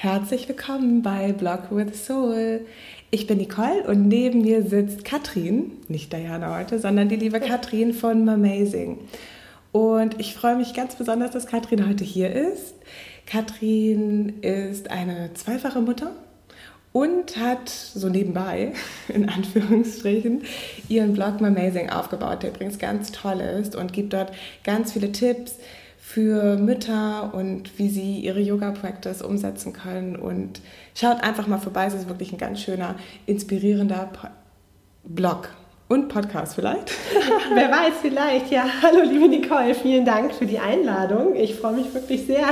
Herzlich willkommen bei Blog with Soul. Ich bin Nicole und neben mir sitzt Katrin, nicht Diana heute, sondern die liebe Katrin von Amazing. Und ich freue mich ganz besonders, dass Katrin heute hier ist. Katrin ist eine zweifache Mutter und hat so nebenbei, in Anführungsstrichen, ihren Blog Amazing aufgebaut, der übrigens ganz toll ist und gibt dort ganz viele Tipps, für Mütter und wie sie ihre Yoga-Practice umsetzen können. Und schaut einfach mal vorbei, es ist wirklich ein ganz schöner, inspirierender Blog. Und Podcast vielleicht? wer weiß, vielleicht. Ja, hallo liebe Nicole, vielen Dank für die Einladung. Ich freue mich wirklich sehr,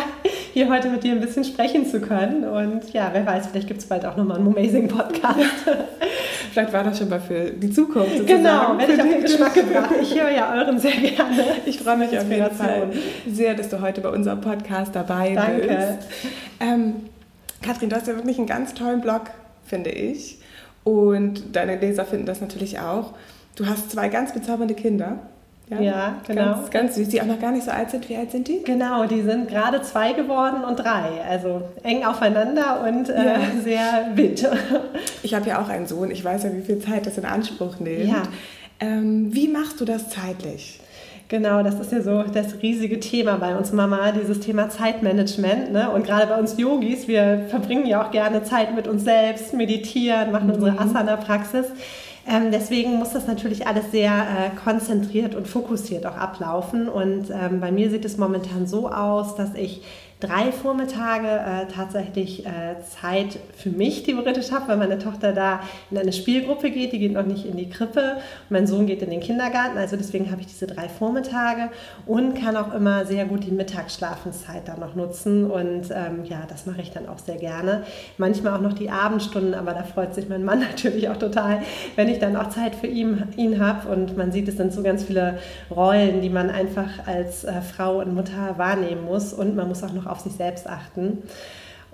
hier heute mit dir ein bisschen sprechen zu können. Und ja, wer weiß, vielleicht gibt es bald auch nochmal einen Amazing Podcast. vielleicht war das schon mal für die Zukunft. Sozusagen. Genau, werde ich auf den Geschmack gebracht. Ich höre ja euren sehr gerne. Ich freue mich auf jeden Fall sehr, dass du heute bei unserem Podcast dabei Danke. bist. Danke. Ähm, Kathrin, du hast ja wirklich einen ganz tollen Blog, finde ich. Und deine Leser finden das natürlich auch. Du hast zwei ganz bezaubernde Kinder. Ja, ja, genau. Ganz, ganz süß, die auch noch gar nicht so alt sind. Wie alt sind die? Genau, die sind gerade zwei geworden und drei. Also eng aufeinander und äh, ja. sehr wild. Ich habe ja auch einen Sohn. Ich weiß ja, wie viel Zeit das in Anspruch nimmt. Ja. Ähm, wie machst du das zeitlich? Genau, das ist ja so das riesige Thema bei uns Mama, dieses Thema Zeitmanagement. Ne? Und gerade bei uns Yogis, wir verbringen ja auch gerne Zeit mit uns selbst, meditieren, machen unsere mhm. Asana-Praxis. Ähm, deswegen muss das natürlich alles sehr äh, konzentriert und fokussiert auch ablaufen. Und ähm, bei mir sieht es momentan so aus, dass ich drei Vormittage äh, tatsächlich äh, Zeit für mich theoretisch habe, weil meine Tochter da in eine Spielgruppe geht, die geht noch nicht in die Krippe. Mein Sohn geht in den Kindergarten, also deswegen habe ich diese drei Vormittage und kann auch immer sehr gut die Mittagsschlafenszeit dann noch nutzen. Und ähm, ja, das mache ich dann auch sehr gerne. Manchmal auch noch die Abendstunden, aber da freut sich mein Mann natürlich auch total, wenn ich dann auch Zeit für ihn, ihn habe. Und man sieht, es sind so ganz viele Rollen, die man einfach als äh, Frau und Mutter wahrnehmen muss. Und man muss auch noch auf sich selbst achten.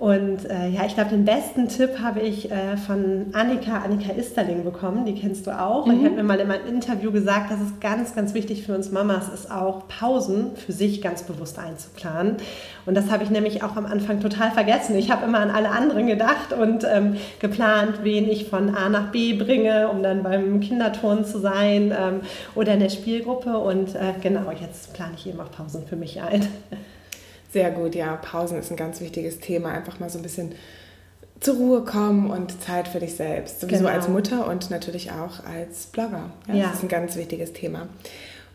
Und äh, ja, ich glaube, den besten Tipp habe ich äh, von Annika, Annika Isterling bekommen, die kennst du auch. Mhm. Und die hat mir mal in meinem Interview gesagt, dass es ganz, ganz wichtig für uns Mamas ist, auch Pausen für sich ganz bewusst einzuplanen. Und das habe ich nämlich auch am Anfang total vergessen. Ich habe immer an alle anderen gedacht und ähm, geplant, wen ich von A nach B bringe, um dann beim Kinderturnen zu sein ähm, oder in der Spielgruppe. Und äh, genau, jetzt plane ich eben auch Pausen für mich ein. Sehr gut, ja. Pausen ist ein ganz wichtiges Thema. Einfach mal so ein bisschen zur Ruhe kommen und Zeit für dich selbst. Sowieso genau. als Mutter und natürlich auch als Blogger. Ja, ja. Das ist ein ganz wichtiges Thema.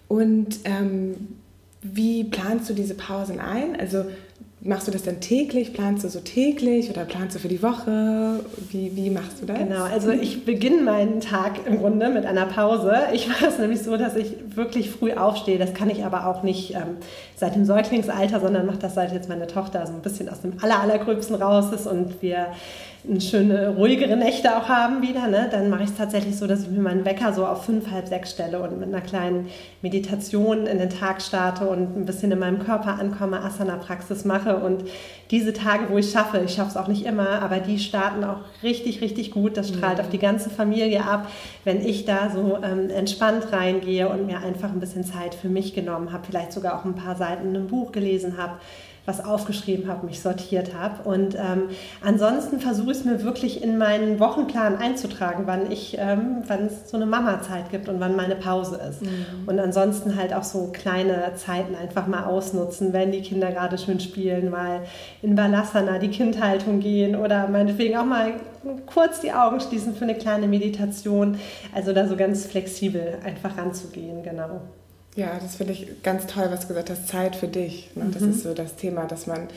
Und ähm, wie planst du diese Pausen ein? Also Machst du das dann täglich? Planst du so täglich oder planst du für die Woche? Wie, wie machst du das? Genau, also ich beginne meinen Tag im Grunde mit einer Pause. Ich mache es nämlich so, dass ich wirklich früh aufstehe. Das kann ich aber auch nicht ähm, seit dem Säuglingsalter, sondern mache das seit jetzt meine Tochter so ein bisschen aus dem aller, allergröbsten raus ist und wir schöne, ruhigere Nächte auch haben wieder, ne? dann mache ich es tatsächlich so, dass ich mir meinen Wecker so auf fünf, halb sechs stelle und mit einer kleinen Meditation in den Tag starte und ein bisschen in meinem Körper ankomme, Asana-Praxis mache und diese Tage, wo ich schaffe, ich schaffe es auch nicht immer, aber die starten auch richtig, richtig gut. Das strahlt mhm. auf die ganze Familie ab, wenn ich da so ähm, entspannt reingehe und mir einfach ein bisschen Zeit für mich genommen habe, vielleicht sogar auch ein paar Seiten in einem Buch gelesen habe was aufgeschrieben habe, mich sortiert habe. Und ähm, ansonsten versuche ich es mir wirklich in meinen Wochenplan einzutragen, wann ich, ähm, wann es so eine Mama-Zeit gibt und wann meine Pause ist. Mhm. Und ansonsten halt auch so kleine Zeiten einfach mal ausnutzen, wenn die Kinder gerade schön spielen, mal in Balasana die Kindhaltung gehen oder meinetwegen auch mal kurz die Augen schließen für eine kleine Meditation. Also da so ganz flexibel einfach ranzugehen, genau. Ja, das finde ich ganz toll, was du gesagt hast, Zeit für dich. Ne? Das mhm. ist so das Thema, dass man,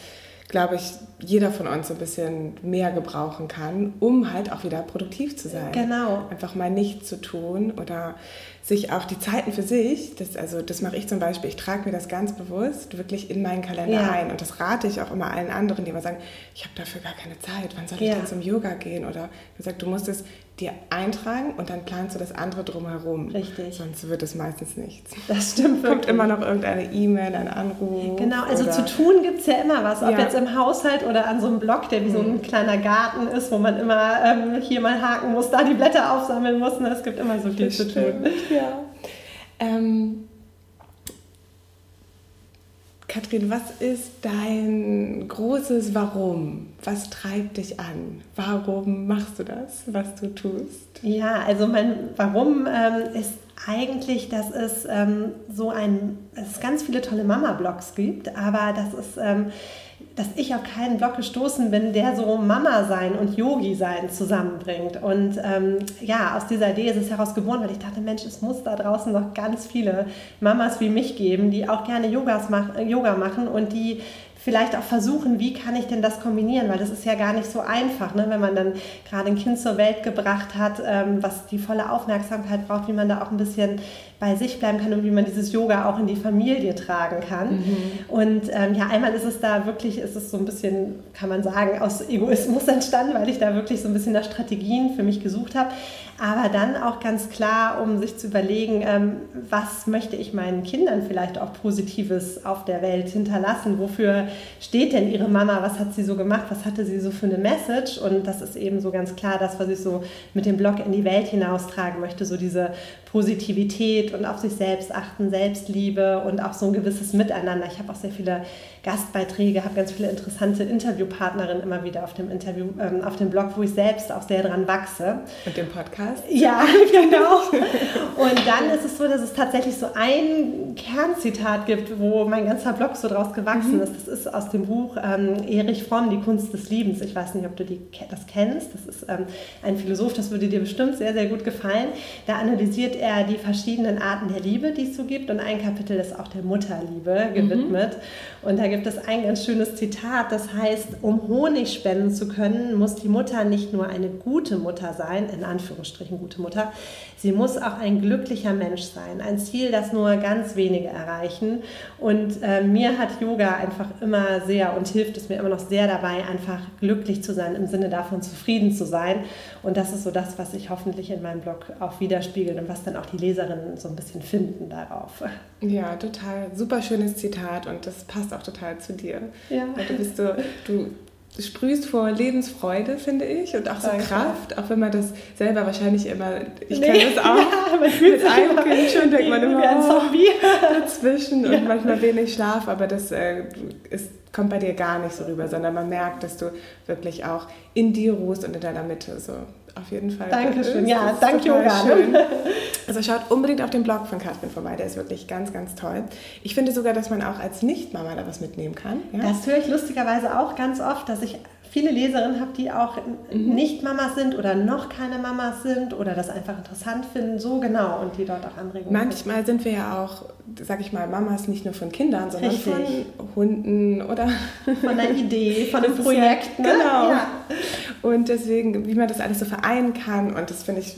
glaube ich, jeder von uns so ein bisschen mehr gebrauchen kann, um halt auch wieder produktiv zu sein. Genau. Einfach mal nichts zu tun oder sich auch die Zeiten für sich, das, also das mache ich zum Beispiel, ich trage mir das ganz bewusst wirklich in meinen Kalender ja. ein und das rate ich auch immer allen anderen, die immer sagen, ich habe dafür gar keine Zeit, wann soll ich ja. denn zum Yoga gehen? Oder gesagt, du musst es dir eintragen und dann planst du das andere drumherum. Richtig. Sonst wird es meistens nichts. Das stimmt. Kommt immer noch irgendeine E-Mail, ein Anruf. Genau, also zu tun gibt es ja immer was, ob ja. jetzt im Haushalt oder an so einem Blog, der wie mhm. so ein kleiner Garten ist, wo man immer ähm, hier mal haken muss, da die Blätter aufsammeln muss. Ne? Es gibt immer so viel das zu tun. Ja. Ähm, Katrin, was ist dein großes Warum? Was treibt dich an? Warum machst du das, was du tust? Ja, also mein Warum ähm, ist eigentlich, dass es ähm, so ein, es ganz viele tolle Mama-Blogs gibt, aber das ist ähm, dass ich auf keinen Blog gestoßen bin, der so Mama sein und Yogi sein zusammenbringt. Und ähm, ja, aus dieser Idee ist es heraus geboren, weil ich dachte, Mensch, es muss da draußen noch ganz viele Mamas wie mich geben, die auch gerne Yogas mach, Yoga machen und die vielleicht auch versuchen, wie kann ich denn das kombinieren, weil das ist ja gar nicht so einfach, ne? wenn man dann gerade ein Kind zur Welt gebracht hat, ähm, was die volle Aufmerksamkeit braucht, wie man da auch ein bisschen bei sich bleiben kann und wie man dieses Yoga auch in die Familie tragen kann. Mhm. Und ähm, ja, einmal ist es da wirklich, ist es so ein bisschen, kann man sagen, aus Egoismus entstanden, weil ich da wirklich so ein bisschen nach Strategien für mich gesucht habe. Aber dann auch ganz klar, um sich zu überlegen, ähm, was möchte ich meinen Kindern vielleicht auch Positives auf der Welt hinterlassen? Wofür steht denn ihre Mama? Was hat sie so gemacht? Was hatte sie so für eine Message? Und das ist eben so ganz klar das, was ich so mit dem Blog in die Welt hinaustragen möchte, so diese Positivität und auf sich selbst achten, Selbstliebe und auch so ein gewisses Miteinander. Ich habe auch sehr viele Gastbeiträge, habe ganz viele interessante Interviewpartnerinnen immer wieder auf dem Interview, ähm, auf dem Blog, wo ich selbst auch sehr dran wachse. Und dem Podcast? Ja, genau. Und dann ist es so, dass es tatsächlich so ein Kernzitat gibt, wo mein ganzer Blog so draus gewachsen mhm. ist. Das ist aus dem Buch ähm, Erich Fromm, Die Kunst des Liebens. Ich weiß nicht, ob du die, das kennst. Das ist ähm, ein Philosoph, das würde dir bestimmt sehr, sehr gut gefallen. Da analysiert er die verschiedenen Arten der Liebe, die es so gibt. Und ein Kapitel ist auch der Mutterliebe gewidmet. Mhm. Und da gibt es ein ganz schönes Zitat, das heißt, um Honig spenden zu können, muss die Mutter nicht nur eine gute Mutter sein, in Anführungsstrichen gute Mutter, sie muss auch ein glücklicher Mensch sein. Ein Ziel, das nur ganz wenige erreichen. Und äh, mir hat Yoga einfach immer sehr und hilft es mir immer noch sehr dabei, einfach glücklich zu sein, im Sinne davon zufrieden zu sein. Und das ist so das, was sich hoffentlich in meinem Blog auch widerspiegelt und was dann auch die Leserinnen so ein bisschen finden darauf. Ja, total. Super schönes Zitat und das passt auch total zu dir. Ja. Du bist so, du sprühst vor Lebensfreude, finde ich, und auch so Danke. Kraft, auch wenn man das selber wahrscheinlich immer, ich nee. kenne das auch, ja, mit einem Kind schon denkt man immer, ein Zombie. Oh, dazwischen ja. und manchmal wenig Schlaf, aber das äh, ist, kommt bei dir gar nicht so rüber, sondern man merkt, dass du wirklich auch in dir ruhst und in deiner Mitte so auf jeden Fall. Dankeschön. Ja, danke Yoga. Schön. Also schaut unbedingt auf den Blog von Katrin vorbei, der ist wirklich ganz, ganz toll. Ich finde sogar, dass man auch als Nicht-Mama da was mitnehmen kann. Ja? Das höre ich lustigerweise auch ganz oft, dass ich viele Leserinnen habe, die auch mhm. nicht Mamas sind oder noch keine Mamas sind oder das einfach interessant finden, so genau und die dort auch Anregungen Manchmal finden. sind wir ja auch, sag ich mal, Mamas nicht nur von Kindern, sondern Richtig. von Hunden oder von einer Idee, von einem Projekt. Ja, ne? Genau. Ja. Und deswegen, wie man das alles so vereinen kann und das finde ich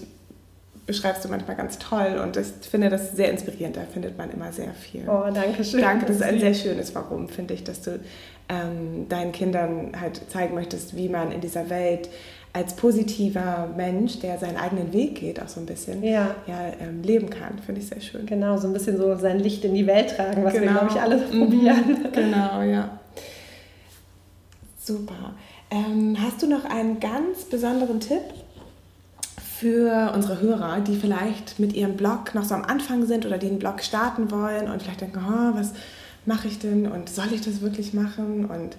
beschreibst du manchmal ganz toll und ich finde das sehr inspirierend. Da findet man immer sehr viel. Oh, danke schön. Danke, das ist ein sehr schönes Warum, finde ich, dass du ähm, deinen Kindern halt zeigen möchtest, wie man in dieser Welt als positiver Mensch, der seinen eigenen Weg geht, auch so ein bisschen ja. Ja, ähm, leben kann. Finde ich sehr schön. Genau, so ein bisschen so sein Licht in die Welt tragen, was genau. wir, glaube ich, alle mhm. probieren. Genau, ja. Super. Ähm, hast du noch einen ganz besonderen Tipp für unsere Hörer, die vielleicht mit ihrem Blog noch so am Anfang sind oder die einen Blog starten wollen und vielleicht denken, oh, was mache ich denn und soll ich das wirklich machen? Und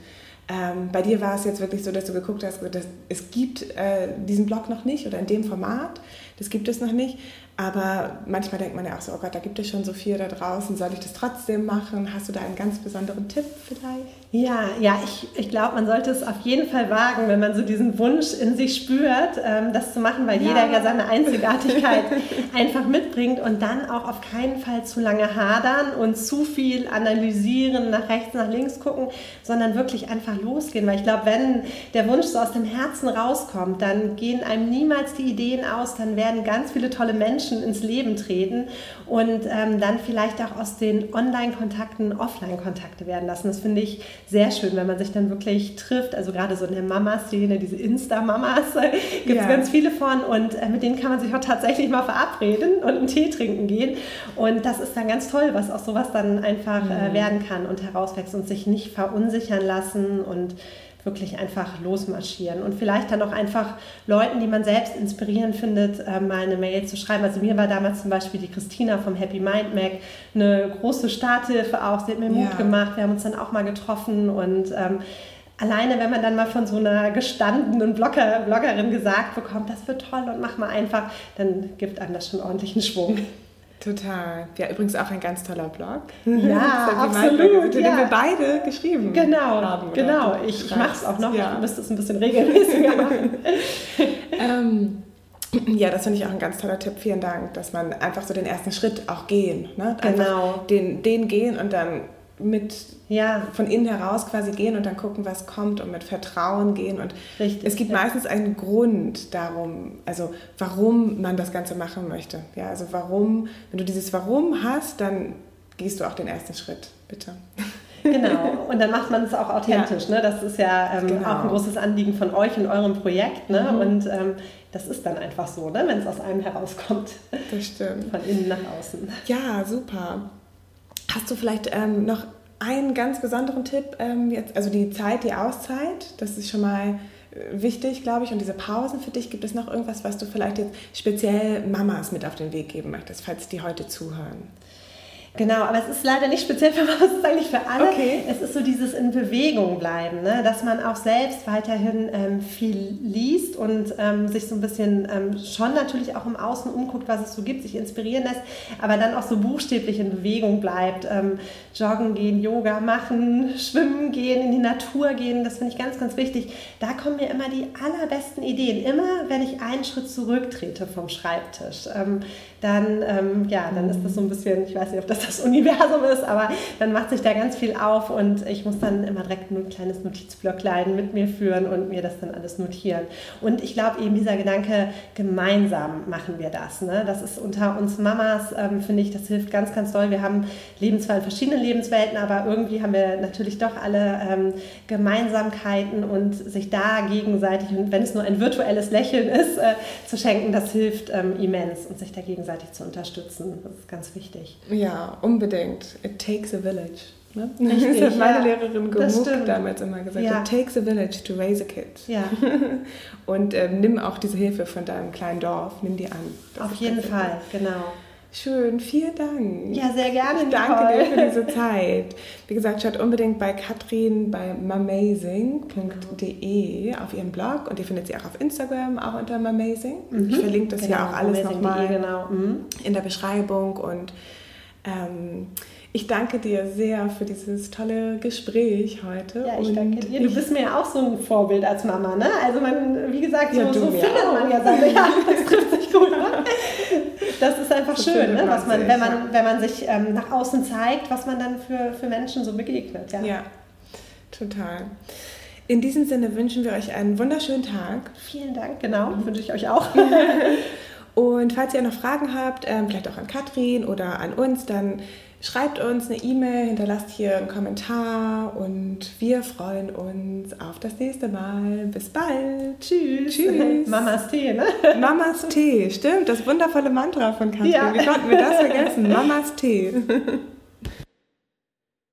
ähm, bei dir war es jetzt wirklich so, dass du geguckt hast, dass es gibt äh, diesen Blog noch nicht oder in dem Format, das gibt es noch nicht. Aber manchmal denkt man ja auch so, oh Gott, da gibt es schon so viel da draußen, soll ich das trotzdem machen? Hast du da einen ganz besonderen Tipp vielleicht? Ja, ja, ich, ich glaube, man sollte es auf jeden Fall wagen, wenn man so diesen Wunsch in sich spürt, ähm, das zu machen, weil ja. jeder ja seine Einzigartigkeit einfach mitbringt und dann auch auf keinen Fall zu lange hadern und zu viel analysieren, nach rechts, nach links gucken, sondern wirklich einfach losgehen. Weil ich glaube, wenn der Wunsch so aus dem Herzen rauskommt, dann gehen einem niemals die Ideen aus, dann werden ganz viele tolle Menschen ins Leben treten und ähm, dann vielleicht auch aus den Online-Kontakten Offline-Kontakte werden lassen. Das finde ich sehr schön, wenn man sich dann wirklich trifft. Also gerade so in der Mama-Szene, diese Insta-Mamas, äh, gibt es ja. ganz viele von und äh, mit denen kann man sich auch tatsächlich mal verabreden und einen Tee trinken gehen. Und das ist dann ganz toll, was aus sowas dann einfach äh, mhm. werden kann und herauswächst und sich nicht verunsichern lassen und wirklich einfach losmarschieren und vielleicht dann auch einfach Leuten, die man selbst inspirierend findet, äh, mal eine Mail zu schreiben. Also mir war damals zum Beispiel die Christina vom Happy Mind Mac eine große Starthilfe auch. Sie hat mir Mut ja. gemacht. Wir haben uns dann auch mal getroffen und ähm, alleine, wenn man dann mal von so einer gestandenen Blogger, Bloggerin gesagt bekommt, das wird toll und mach mal einfach, dann gibt einem das schon ordentlichen Schwung. Total. Ja, übrigens auch ein ganz toller Blog. Ja, absolut. Den ja. wir beide geschrieben genau, haben. Genau, ich, ich mache es auch noch. Ja. Ich müsste es ein bisschen regelmäßiger machen. ähm, ja, das finde ich auch ein ganz toller Tipp. Vielen Dank, dass man einfach so den ersten Schritt auch gehen. Ne? Genau. Den, den gehen und dann mit ja. von innen heraus quasi gehen und dann gucken, was kommt und mit Vertrauen gehen. Und Richtig, es gibt ja. meistens einen Grund darum, also warum man das Ganze machen möchte. Ja, also warum, wenn du dieses Warum hast, dann gehst du auch den ersten Schritt, bitte. Genau, und dann macht man es auch authentisch. Ja. Ne? Das ist ja ähm, genau. auch ein großes Anliegen von euch und eurem Projekt. Ne? Mhm. Und ähm, das ist dann einfach so, ne? wenn es aus einem herauskommt. Das stimmt. Von innen nach außen. Ja, super. Hast du vielleicht ähm, noch einen ganz besonderen Tipp? Ähm, jetzt, also die Zeit, die Auszeit, das ist schon mal äh, wichtig, glaube ich. Und diese Pausen für dich, gibt es noch irgendwas, was du vielleicht jetzt speziell Mamas mit auf den Weg geben möchtest, falls die heute zuhören? Genau, aber es ist leider nicht speziell für Mama, es ist eigentlich für alle. Okay. Es ist so dieses in Bewegung bleiben, ne? dass man auch selbst weiterhin ähm, viel liest und ähm, sich so ein bisschen ähm, schon natürlich auch im Außen umguckt, was es so gibt, sich inspirieren lässt, aber dann auch so buchstäblich in Bewegung bleibt. Ähm, joggen gehen, Yoga machen, schwimmen gehen, in die Natur gehen, das finde ich ganz, ganz wichtig. Da kommen mir immer die allerbesten Ideen, immer wenn ich einen Schritt zurücktrete vom Schreibtisch. Ähm, dann, ähm, ja, dann ist das so ein bisschen, ich weiß nicht, ob das das Universum ist, aber dann macht sich da ganz viel auf und ich muss dann immer direkt ein kleines Notizblöcklein mit mir führen und mir das dann alles notieren. Und ich glaube eben dieser Gedanke, gemeinsam machen wir das. Ne? Das ist unter uns Mamas, ähm, finde ich, das hilft ganz, ganz doll. Wir haben leben zwar in verschiedenen Lebenswelten, aber irgendwie haben wir natürlich doch alle ähm, Gemeinsamkeiten und sich da gegenseitig, und wenn es nur ein virtuelles Lächeln ist, äh, zu schenken, das hilft ähm, immens und sich da gegenseitig gegenseitig zu unterstützen. Das ist ganz wichtig. Ja, unbedingt. It takes a village. Ne? Richtig, das hat meine ja, Lehrerin Gemuk damals immer gesagt. Ja. It takes a village to raise a kid. Ja. Und ähm, nimm auch diese Hilfe von deinem kleinen Dorf, nimm die an. Das Auf jeden Fall, genau. Schön, vielen Dank. Ja, sehr gerne. Ich danke dir für diese Zeit. Wie gesagt, schaut unbedingt bei Katrin bei mamazing.de auf ihrem Blog und ihr findet sie auch auf Instagram, auch unter mamazing. Mhm. Ich verlinke das genau, ja auch alles nochmal genau. mhm. in der Beschreibung und ähm, ich danke dir sehr für dieses tolle Gespräch heute. Ja, ich und danke dir. Du bist mir ja auch so ein Vorbild als Mama, ne? Also man, wie gesagt, so, ja, so findet auch. man ja Sachen. Ja, das trifft sich gut. Ne? Das ist einfach so schön, ne? was man, wenn, man, wenn man sich ähm, nach außen zeigt, was man dann für, für Menschen so begegnet. Ja, ja total. In diesem Sinne wünschen wir euch einen wunderschönen Tag. Vielen Dank, genau, mhm. wünsche ich euch auch. Und falls ihr noch Fragen habt, ähm, vielleicht auch an Katrin oder an uns, dann Schreibt uns eine E-Mail, hinterlasst hier einen Kommentar und wir freuen uns auf das nächste Mal. Bis bald. Tschüss. Tschüss. Mamas Tee, ne? Mamas Tee, stimmt. Das wundervolle Mantra von Katrin. Ja. Wie konnten wir das vergessen? Mamas Tee.